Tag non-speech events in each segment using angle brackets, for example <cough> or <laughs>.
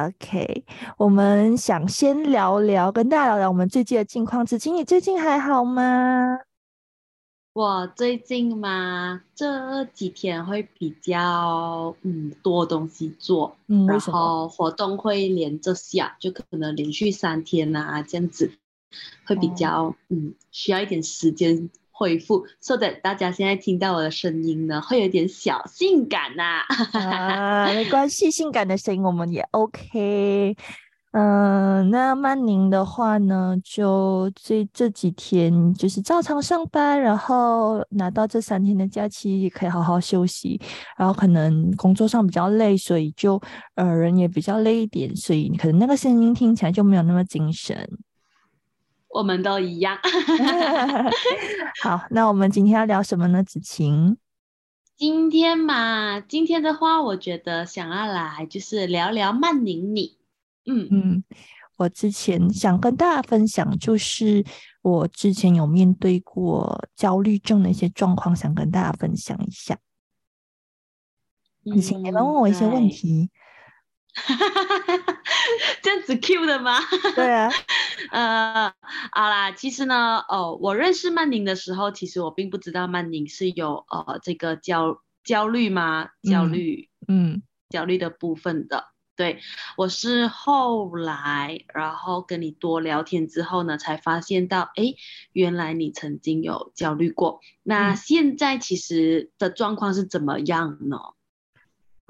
OK，我们想先聊聊，跟大家聊聊我们最近的近况。子晴，你最近还好吗？我最近嘛，这几天会比较嗯多东西做，嗯，然后活动会连着下，就可能连续三天啊这样子，会比较嗯需要一点时间。回复说的，大家现在听到我的声音呢，会有点小性感呐。啊，<laughs> 没关系，性感的声音我们也 OK。嗯，那曼宁的话呢，就这这几天就是照常上班，然后拿到这三天的假期，也可以好好休息。然后可能工作上比较累，所以就呃人也比较累一点，所以可能那个声音听起来就没有那么精神。我们都一样。<laughs> 好，那我们今天要聊什么呢？子晴，今天嘛，今天的话，我觉得想要来就是聊聊曼宁你。嗯嗯，我之前想跟大家分享，就是我之前有面对过焦虑症的一些状况，想跟大家分享一下。子晴，你们问我一些问题。<laughs> <laughs> 这样子 Q 的吗？<laughs> 对啊，<laughs> 呃，好啦，其实呢，哦，我认识曼宁的时候，其实我并不知道曼宁是有呃这个焦焦虑吗？焦虑，嗯，焦虑的部分的。对我是后来，然后跟你多聊天之后呢，才发现到，哎，原来你曾经有焦虑过。那现在其实的状况是怎么样呢？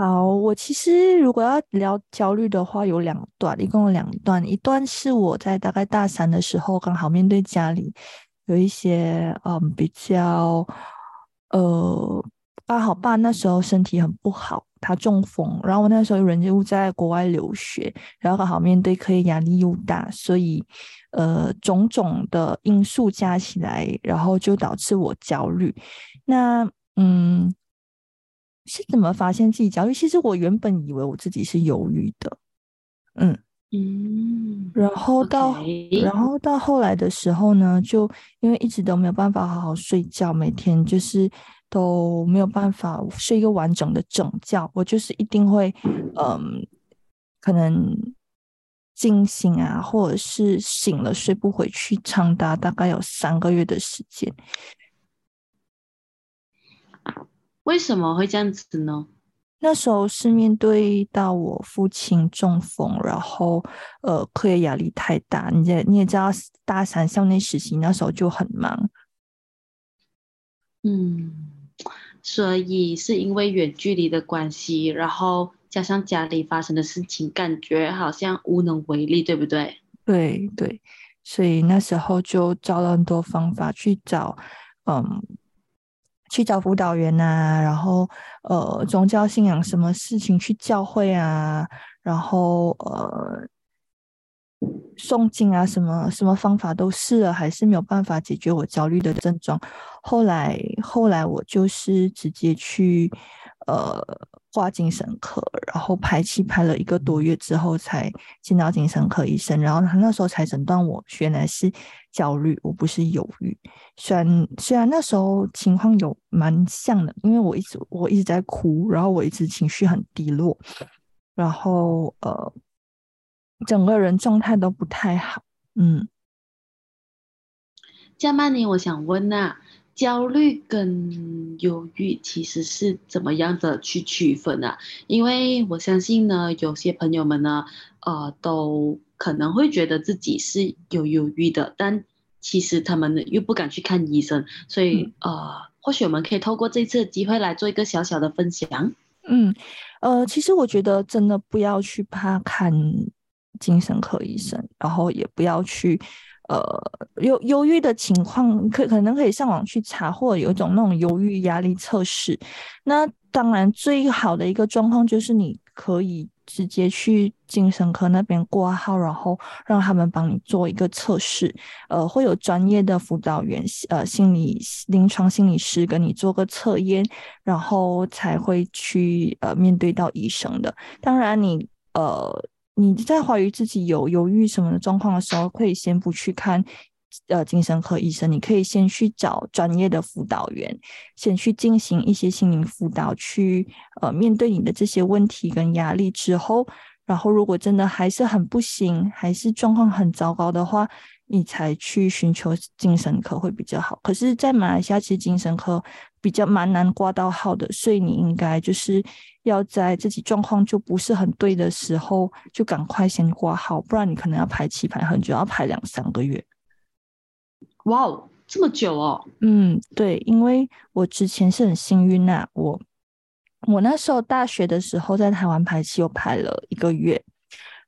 好，我其实如果要聊焦虑的话，有两段，一共有两段。一段是我在大概大三的时候，刚好面对家里有一些嗯比较呃，刚好爸那时候身体很不好，他中风，然后我那时候人又在国外留学，然后刚好面对课业压力又大，所以呃种种的因素加起来，然后就导致我焦虑。那嗯。是怎么发现自己焦虑？其实我原本以为我自己是忧郁的，嗯嗯，然后到然后到后来的时候呢，就因为一直都没有办法好好睡觉，每天就是都没有办法睡一个完整的整觉，我就是一定会嗯，可能惊醒啊，或者是醒了睡不回去，长达大概有三个月的时间。为什么会这样子呢？那时候是面对到我父亲中风，然后呃，课业压力太大。你也你也知道，大三校内实习那时候就很忙。嗯，所以是因为远距离的关系，然后加上家里发生的事情，感觉好像无能为力，对不对？对对，所以那时候就找了很多方法去找，嗯。去找辅导员呐，然后呃，宗教信仰什么事情去教会啊，然后呃，诵经啊，什么什么方法都试了，还是没有办法解决我焦虑的症状。后来后来我就是直接去呃。挂精神科，然后排气排了一个多月之后，才见到精神科医生。然后他那时候才诊断我原来是焦虑，我不是忧郁。虽然虽然那时候情况有蛮像的，因为我一直我一直在哭，然后我一直情绪很低落，然后呃，整个人状态都不太好。嗯，加曼尼，我想问呐。焦虑跟忧郁其实是怎么样的去区分啊？因为我相信呢，有些朋友们呢，呃，都可能会觉得自己是有忧郁的，但其实他们又不敢去看医生，所以呃，或许我们可以透过这次的机会来做一个小小的分享。嗯，呃，其实我觉得真的不要去怕看精神科医生，然后也不要去。呃，忧忧郁的情况，可可能可以上网去查，或者有一种那种忧郁压力测试。那当然，最好的一个状况就是你可以直接去精神科那边挂号，然后让他们帮你做一个测试。呃，会有专业的辅导员，呃，心理临床心理师跟你做个测验，然后才会去呃面对到医生的。当然，你呃你在怀疑自己有犹豫什么的状况的时候，可以先不去看。呃，精神科医生，你可以先去找专业的辅导员，先去进行一些心灵辅导，去呃面对你的这些问题跟压力之后，然后如果真的还是很不行，还是状况很糟糕的话，你才去寻求精神科会比较好。可是，在马来西亚，其实精神科比较蛮难挂到号的，所以你应该就是要在自己状况就不是很对的时候，就赶快先挂号，不然你可能要排期排很久，要排两三个月。哇哦，这么久哦！嗯，对，因为我之前是很幸运呐，我我那时候大学的时候在台湾排期，又排了一个月，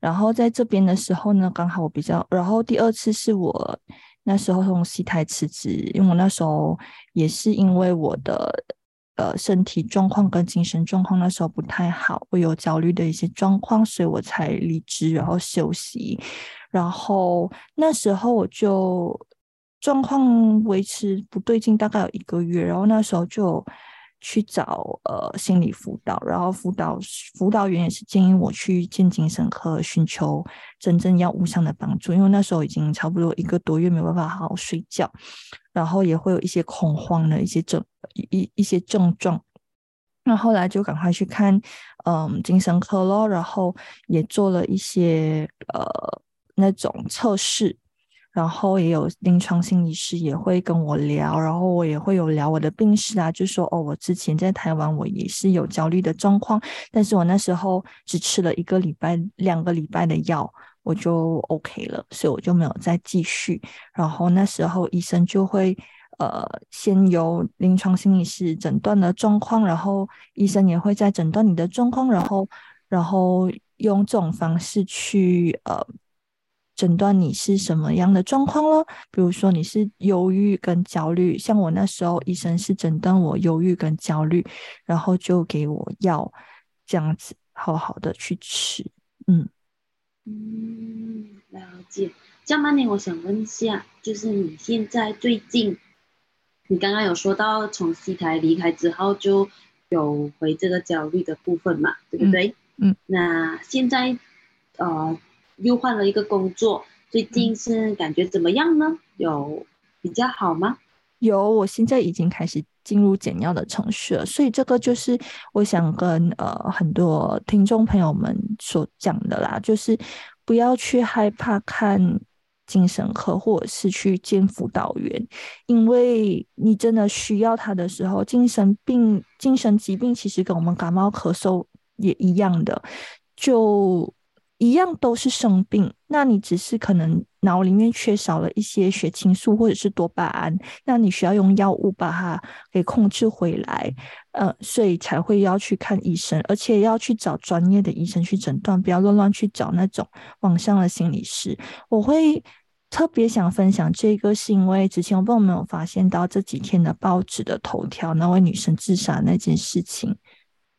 然后在这边的时候呢，刚好我比较，然后第二次是我那时候从西台辞职，因为我那时候也是因为我的呃身体状况跟精神状况那时候不太好，我有焦虑的一些状况，所以我才离职，然后休息，然后那时候我就。状况维持不对劲，大概有一个月，然后那时候就去找呃心理辅导，然后辅导辅导员也是建议我去见精神科，寻求真正药物上的帮助，因为那时候已经差不多一个多月没有办法好好睡觉，然后也会有一些恐慌的一些症一一些症状，那后来就赶快去看嗯精神科咯，然后也做了一些呃那种测试。然后也有临床心理师也会跟我聊，然后我也会有聊我的病史啊，就说哦，我之前在台湾我也是有焦虑的状况，但是我那时候只吃了一个礼拜、两个礼拜的药，我就 OK 了，所以我就没有再继续。然后那时候医生就会呃先由临床心理师诊断的状况，然后医生也会再诊断你的状况，然后然后用这种方式去呃。诊断你是什么样的状况咯？比如说你是忧郁跟焦虑，像我那时候医生是诊断我忧郁跟焦虑，然后就给我药，这样子好好的去吃。嗯嗯，了解。江曼妮，我想问一下，就是你现在最近，你刚刚有说到从西台离开之后就有回这个焦虑的部分嘛，对不对？嗯。那现在，呃。又换了一个工作，最近是感觉怎么样呢？有比较好吗？有，我现在已经开始进入减药的程序了，所以这个就是我想跟呃很多听众朋友们所讲的啦，就是不要去害怕看精神科或者是去见辅导员，因为你真的需要他的时候，精神病、精神疾病其实跟我们感冒咳嗽也一样的，就。一样都是生病，那你只是可能脑里面缺少了一些血清素或者是多巴胺，那你需要用药物把它给控制回来，呃，所以才会要去看医生，而且要去找专业的医生去诊断，不要乱乱去找那种网上的心理师。我会特别想分享这个，是因为之前我朋友有发现到这几天的报纸的头条，那位女生自杀那件事情，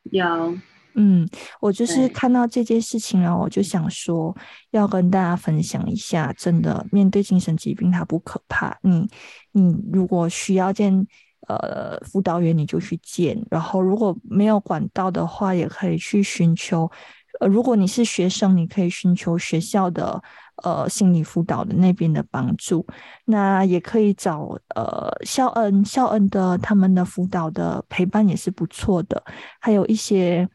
有。嗯，我就是看到这件事情，然后我就想说，要跟大家分享一下，真的面对精神疾病，它不可怕。你，你如果需要见呃辅导员，你就去见；然后如果没有管道的话，也可以去寻求。呃，如果你是学生，你可以寻求学校的呃心理辅导的那边的帮助。那也可以找呃校恩校恩的他们的辅导的陪伴也是不错的，还有一些。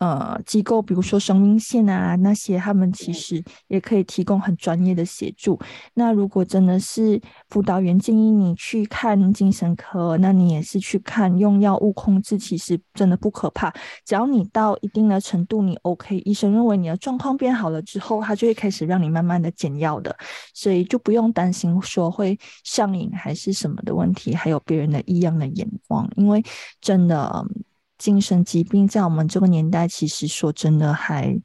呃，机构比如说生命线啊，那些他们其实也可以提供很专业的协助。那如果真的是辅导员建议你去看精神科，那你也是去看用药物控制，其实真的不可怕。只要你到一定的程度，你 OK，医生认为你的状况变好了之后，他就会开始让你慢慢的减药的，所以就不用担心说会上瘾还是什么的问题，还有别人的异样的眼光，因为真的。精神疾病在我们这个年代，其实说真的，还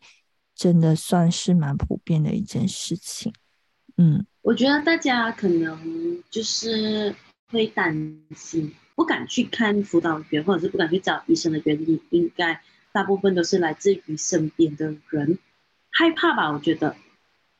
真的算是蛮普遍的一件事情。嗯，我觉得大家可能就是会担心，不敢去看辅导员，或者是不敢去找医生的原因，应该大部分都是来自于身边的人，害怕吧？我觉得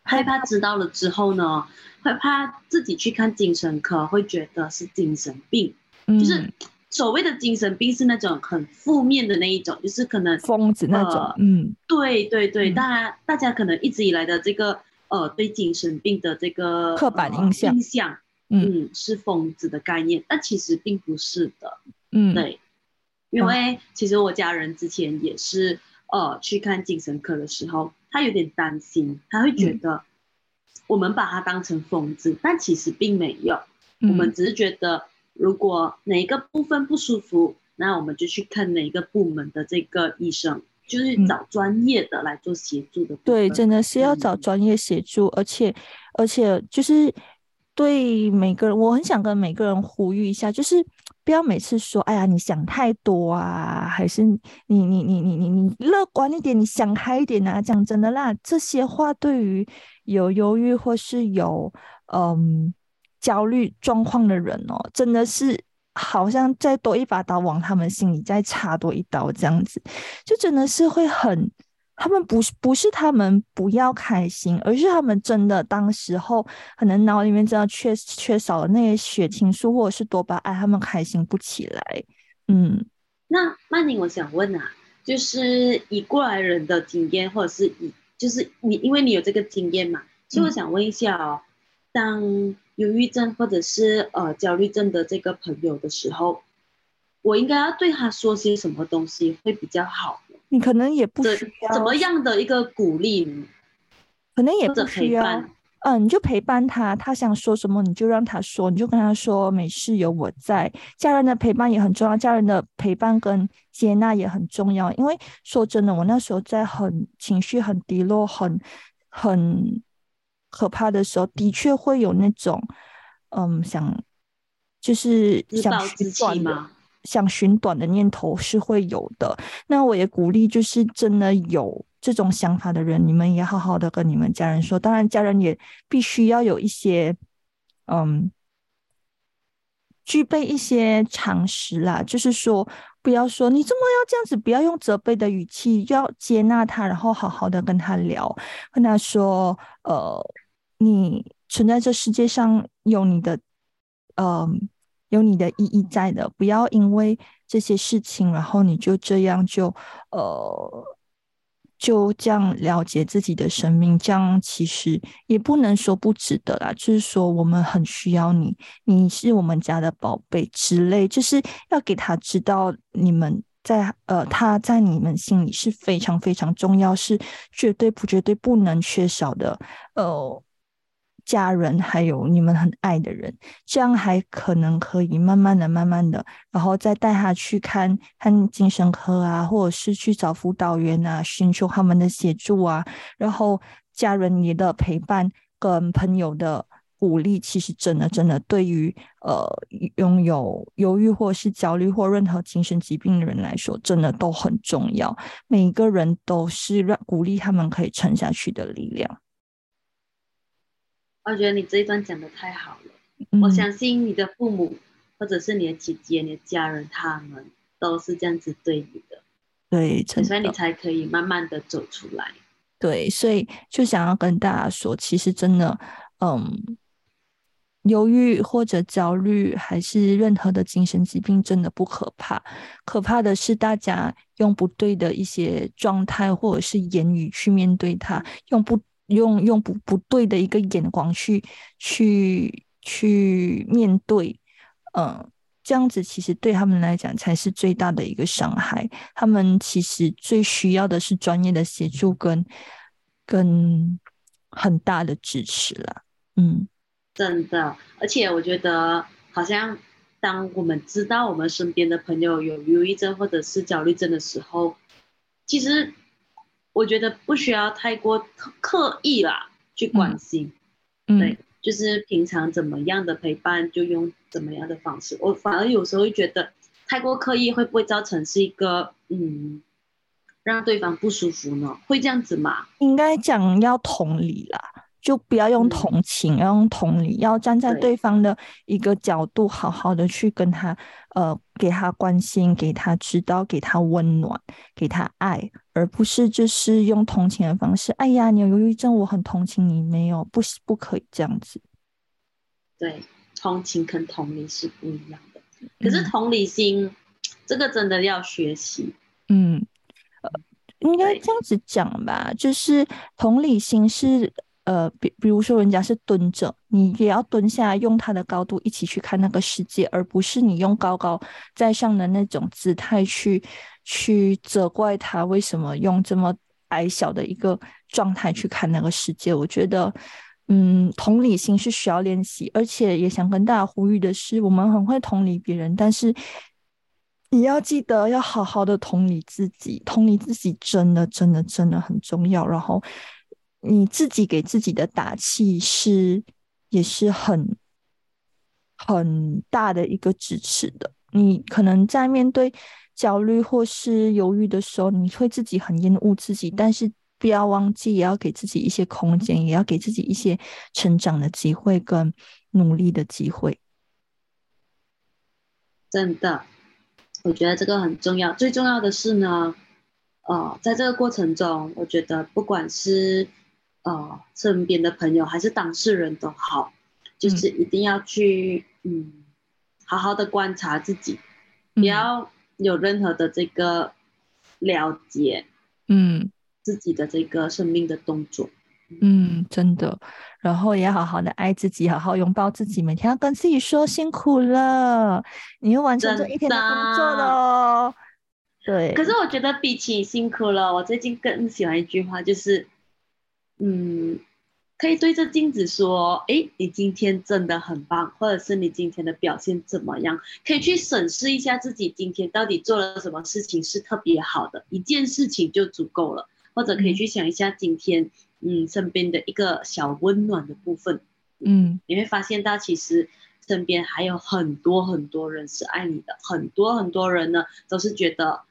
害怕知道了之后呢，害怕自己去看精神科，会觉得是精神病，就是所谓的精神病是那种很负面的那一种，就是可能疯子那种。嗯，对对对，大家大家可能一直以来的这个呃对精神病的这个刻板印象印象。嗯，是疯子的概念，但其实并不是的。嗯，对，因为其实我家人之前也是，呃，去看精神科的时候，他有点担心，他会觉得我们把他当成疯子，但其实并没有，我们只是觉得如果哪一个部分不舒服，那我们就去看哪一个部门的这个医生，就是找专业的来做协助的。对，真的是要找专业协助，而且而且就是。对每个人，我很想跟每个人呼吁一下，就是不要每次说“哎呀，你想太多啊”，还是你你你你你你乐观一点，你想开一点啊。讲真的啦，这些话对于有忧郁或是有嗯焦虑状况的人哦，真的是好像再多一把刀往他们心里再插多一刀这样子，就真的是会很。他们不是不是他们不要开心，而是他们真的当时候可能脑里面真的缺缺少了那些血清素或者是多巴胺，他们开心不起来。嗯，那曼宁，我想问啊，就是以过来人的经验，或者是以就是你，因为你有这个经验嘛，所以我想问一下哦，当忧郁症或者是呃焦虑症的这个朋友的时候，我应该要对他说些什么东西会比较好？你可能也不需要怎么样的一个鼓励，可能也不需要。嗯，你就陪伴他，他想说什么你就让他说，你就跟他说没事，有我在。家人的陪伴也很重要，家人的陪伴跟接纳也很重要。因为说真的，我那时候在很情绪很低落、很很可怕的时候，的确会有那种嗯想就是想自断吗？想寻短的念头是会有的，那我也鼓励，就是真的有这种想法的人，你们也好好的跟你们家人说。当然，家人也必须要有一些，嗯，具备一些常识啦。就是说，不要说你这么要这样子，不要用责备的语气，要接纳他，然后好好的跟他聊，跟他说，呃，你存在这世界上有你的，嗯。有你的意义在的，不要因为这些事情，然后你就这样就呃就这样了解自己的生命，这样其实也不能说不值得啦。就是说我们很需要你，你是我们家的宝贝之类，就是要给他知道你们在呃他在你们心里是非常非常重要，是绝对不绝对不能缺少的呃。家人还有你们很爱的人，这样还可能可以慢慢的、慢慢的，然后再带他去看看精神科啊，或者是去找辅导员啊，寻求他们的协助啊。然后家人你的陪伴跟朋友的鼓励，其实真的真的对于呃拥有忧郁或是焦虑或任何精神疾病的人来说，真的都很重要。每一个人都是让鼓励他们可以撑下去的力量。我觉得你这一段讲的太好了，我相信你的父母或者是你的姐姐、你的家人，他们都是这样子对你的，对，所以你才可以慢慢的走出来。对，所以就想要跟大家说，其实真的，嗯，忧郁或者焦虑，还是任何的精神疾病，真的不可怕，可怕的是大家用不对的一些状态或者是言语去面对它，用不。用用不不对的一个眼光去去去面对，嗯，这样子其实对他们来讲才是最大的一个伤害。他们其实最需要的是专业的协助跟跟很大的支持了。嗯，真的，而且我觉得好像当我们知道我们身边的朋友有忧郁症或者是焦虑症的时候，其实。我觉得不需要太过刻意啦，去关心，对，就是平常怎么样的陪伴就用怎么样的方式。我反而有时候会觉得太过刻意会不会造成是一个嗯，让对方不舒服呢？会这样子吗？应该讲要同理啦。就不要用嗯同情，要用同理，要站在对对方的一个角度，好好的去跟他，呃，给他关心，给他知道，给他温暖，给他爱，而不是就是用同情的方式。哎呀，你有忧郁症，我很同情你，没有，不是不可以这样子。对，同情跟同理是不一样的。可是嗯同理心，这个真的要学习。嗯，呃，应该这样子讲吧，就是同理心是，呃，比比如说人家是蹲着，你也要蹲下来，用他的高度一起去看那个世界，而不是你用高高在上的那种姿态去去责怪他为什么用这么矮小的一个状态去看那个世界。我觉得。嗯，同理心是需要练习，而且也想跟大家呼吁的是，我们很会同理别人，但是你要记得要好好的同理自己，同理自己真的真的真的很重要。然后你自己给自己的打气是也是很很大的一个支持的。你可能在面对焦虑或是犹豫的时候，你会自己很厌恶自己，但是不要忘记，也要给自己一些空间，也要给自己一些成长的机会跟努力的机会。真的，我觉得这个很重要。最重要的是呢，呃，在这个过程中，我觉得不管是呃身边的朋友还是当事人都好，就是一定要去嗯好好的观察自己，不要有任何的这个了解嗯自己的这个生命的动作。嗯，真的，然后也要好好的爱自己，好好拥抱自己，每天要跟自己说辛苦了，你又完成这一天的工作了哦。对，可是我觉得比起辛苦了，我最近更喜欢一句话，就是，嗯，可以对着镜子说，诶，你今天真的很棒，或者是你今天的表现怎么样？可以去审视一下自己今天到底做了什么事情是特别好的，一件事情就足够了，或者可以嗯去想一下今天，嗯，身边的一个小温暖的部分，嗯你会发现到其实身边还有很多很多人是爱你的，很多很多人呢都是觉得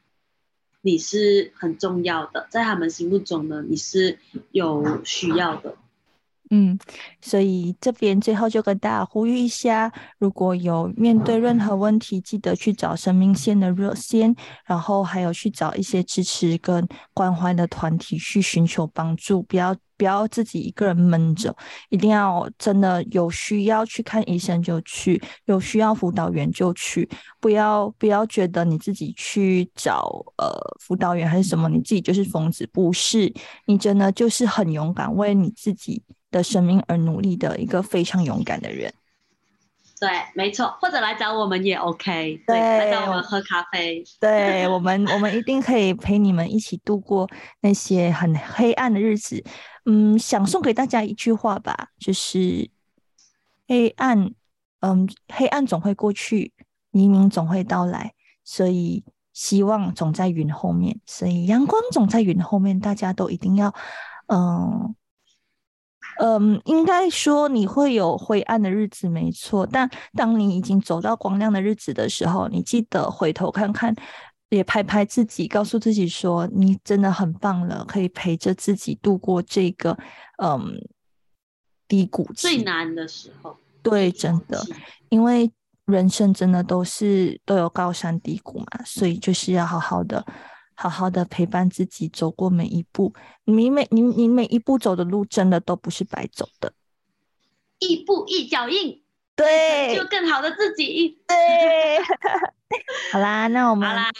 你是很重要的，在他们心目中呢你是有需要的。嗯，所以这边最后就跟大家呼吁一下，如果有面对任何问题，记得去找生命线的热线，然后还有去找一些支持跟关怀的团体去寻求帮助，不要不要自己一个人闷着，一定要真的有需要去看医生就去，有需要辅导员就去，不要不要觉得你自己去找呃辅导员还是什么，你自己就是疯子，不是，你真的就是很勇敢，为你自己的生命而努力的一个非常勇敢的人。对，没错，或者来找我们也 OK。对来找我们喝咖啡。对我们，我们一定可以陪你们一起度过那些很黑暗的日子。嗯，想送给大家一句话吧，就是黑暗，嗯，黑暗总会过去，黎明总会到来，所以希望总在云后面，所以阳光总在云后面，大家都一定要，嗯。嗯，应该说你会有灰暗的日子，没错。但当你已经走到光亮的日子的时候，你记得回头看看，也拍拍自己，告诉自己说你真的很棒了，可以陪着自己度过这个嗯低谷期。最难的时候。对，真的，因为人生真的都是都有高山低谷嘛，所以就是要好好的。好好的陪伴自己走过每一步，你每你你每一步走的路真的都不是白走的，一步一脚印，对，就更好的自己。对，<laughs> 好啦，那我们好啦，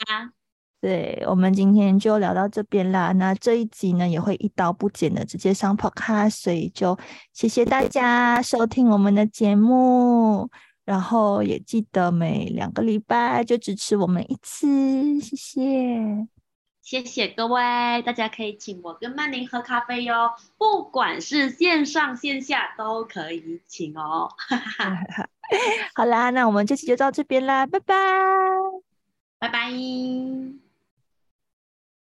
对，我们今天就聊到这边啦。那这一集呢，也会一刀不剪的直接上 Podcast，所以就谢谢大家收听我们的节目。然后也记得每两个礼拜就支持我们一次，谢谢。谢谢各位，大家可以请我跟曼玲喝咖啡哟，不管是线上线下都可以请哦。<laughs> 好啦，那我们这期就到这边啦，拜拜。拜拜。